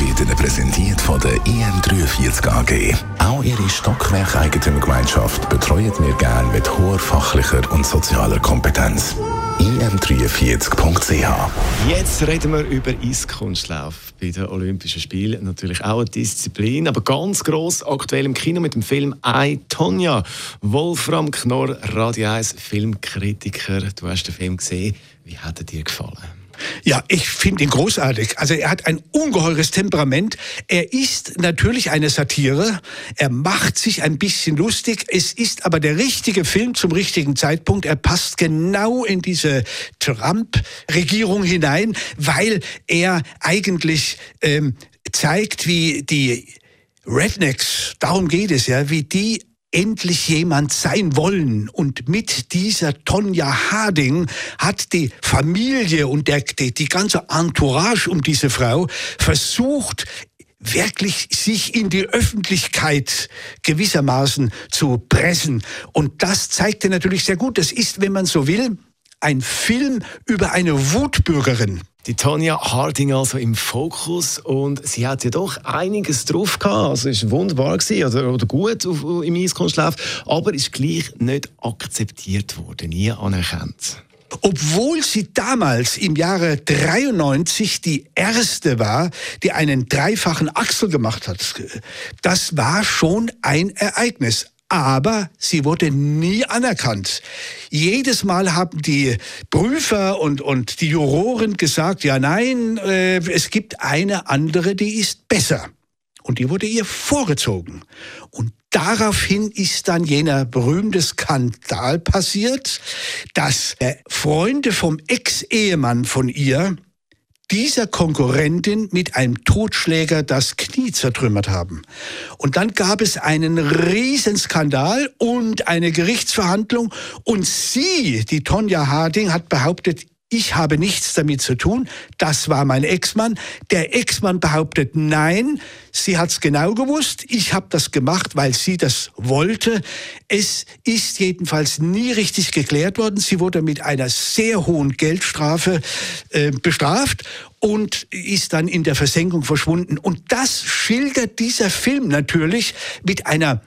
wird Ihnen präsentiert von der IM43 AG. Auch Ihre Stockwerk-Eigentümergemeinschaft betreuen wir gerne mit hoher fachlicher und sozialer Kompetenz im43.ch. Jetzt reden wir über Eiskunstlauf bei den Olympischen Spielen. Natürlich auch eine Disziplin, aber ganz gross aktuell im Kino mit dem Film I, Tonya. Wolfram Knorr, Radio 1 Filmkritiker. Du hast den Film gesehen. Wie hat er dir gefallen? Ja, ich finde ihn großartig. Also er hat ein ungeheures Temperament. Er ist natürlich eine Satire. Er macht sich ein bisschen lustig. Es ist aber der richtige Film zum richtigen Zeitpunkt. Er passt genau in diese Trump-Regierung hinein, weil er eigentlich ähm, zeigt, wie die Rednecks, darum geht es ja, wie die endlich jemand sein wollen. Und mit dieser Tonja Harding hat die Familie und der, die, die ganze Entourage um diese Frau versucht, wirklich sich in die Öffentlichkeit gewissermaßen zu pressen. Und das zeigte natürlich sehr gut. Das ist, wenn man so will, ein Film über eine Wutbürgerin. Die Tonja Harding also im Fokus und sie hat ja doch einiges drauf gehabt. Also ist wunderbar gewesen oder, oder gut auf, im Eiskunstlauf, aber ist gleich nicht akzeptiert worden, nie anerkannt. Obwohl sie damals im Jahre 93 die erste war, die einen dreifachen Achsel gemacht hat. Das war schon ein Ereignis aber sie wurde nie anerkannt. Jedes Mal haben die Prüfer und, und die Juroren gesagt, ja nein, äh, es gibt eine andere, die ist besser. Und die wurde ihr vorgezogen. Und daraufhin ist dann jener berühmte Skandal passiert, dass Freunde vom Ex-Ehemann von ihr dieser Konkurrentin mit einem Totschläger das Knie zertrümmert haben. Und dann gab es einen Riesenskandal und eine Gerichtsverhandlung und sie, die Tonja Harding, hat behauptet, ich habe nichts damit zu tun, das war mein Ex-Mann. Der Ex-Mann behauptet, nein, sie hat es genau gewusst, ich habe das gemacht, weil sie das wollte. Es ist jedenfalls nie richtig geklärt worden. Sie wurde mit einer sehr hohen Geldstrafe äh, bestraft und ist dann in der Versenkung verschwunden. Und das schildert dieser Film natürlich mit einer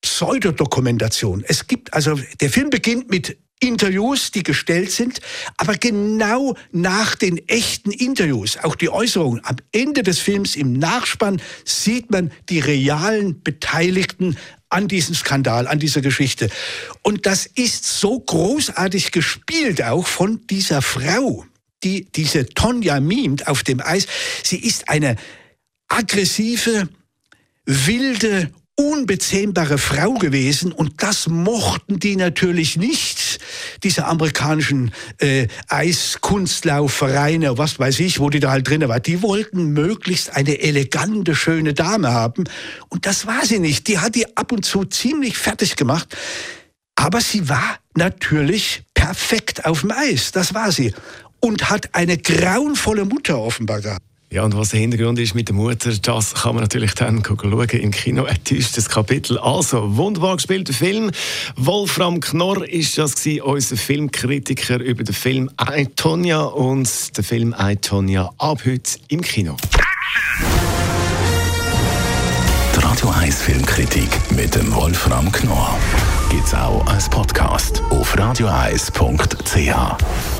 Pseudodokumentation. Es gibt also, der Film beginnt mit Interviews, die gestellt sind, aber genau nach den echten Interviews, auch die Äußerungen am Ende des Films im Nachspann sieht man die realen Beteiligten an diesem Skandal, an dieser Geschichte. Und das ist so großartig gespielt auch von dieser Frau, die diese Tonja mimt auf dem Eis. Sie ist eine aggressive, wilde, unbezähmbare Frau gewesen und das mochten die natürlich nicht, diese amerikanischen äh, Eiskunstlaufvereine, was weiß ich, wo die da halt drin war. Die wollten möglichst eine elegante, schöne Dame haben und das war sie nicht. Die hat die ab und zu ziemlich fertig gemacht, aber sie war natürlich perfekt auf dem Eis, das war sie und hat eine grauenvolle Mutter offenbar gehabt. Ja, und was der Hintergrund ist mit der Mutter, das kann man natürlich dann schauen im Kino. Ein düsteres Kapitel. Also, wunderbar gespielter Film. Wolfram Knorr ist das gewesen, unser Filmkritiker über den Film «I, Tonya» und den Film «I, Tonya» ab heute im Kino. Die Radio 1 Filmkritik mit dem Wolfram Knorr gibt's auch als Podcast auf radioeis.ch.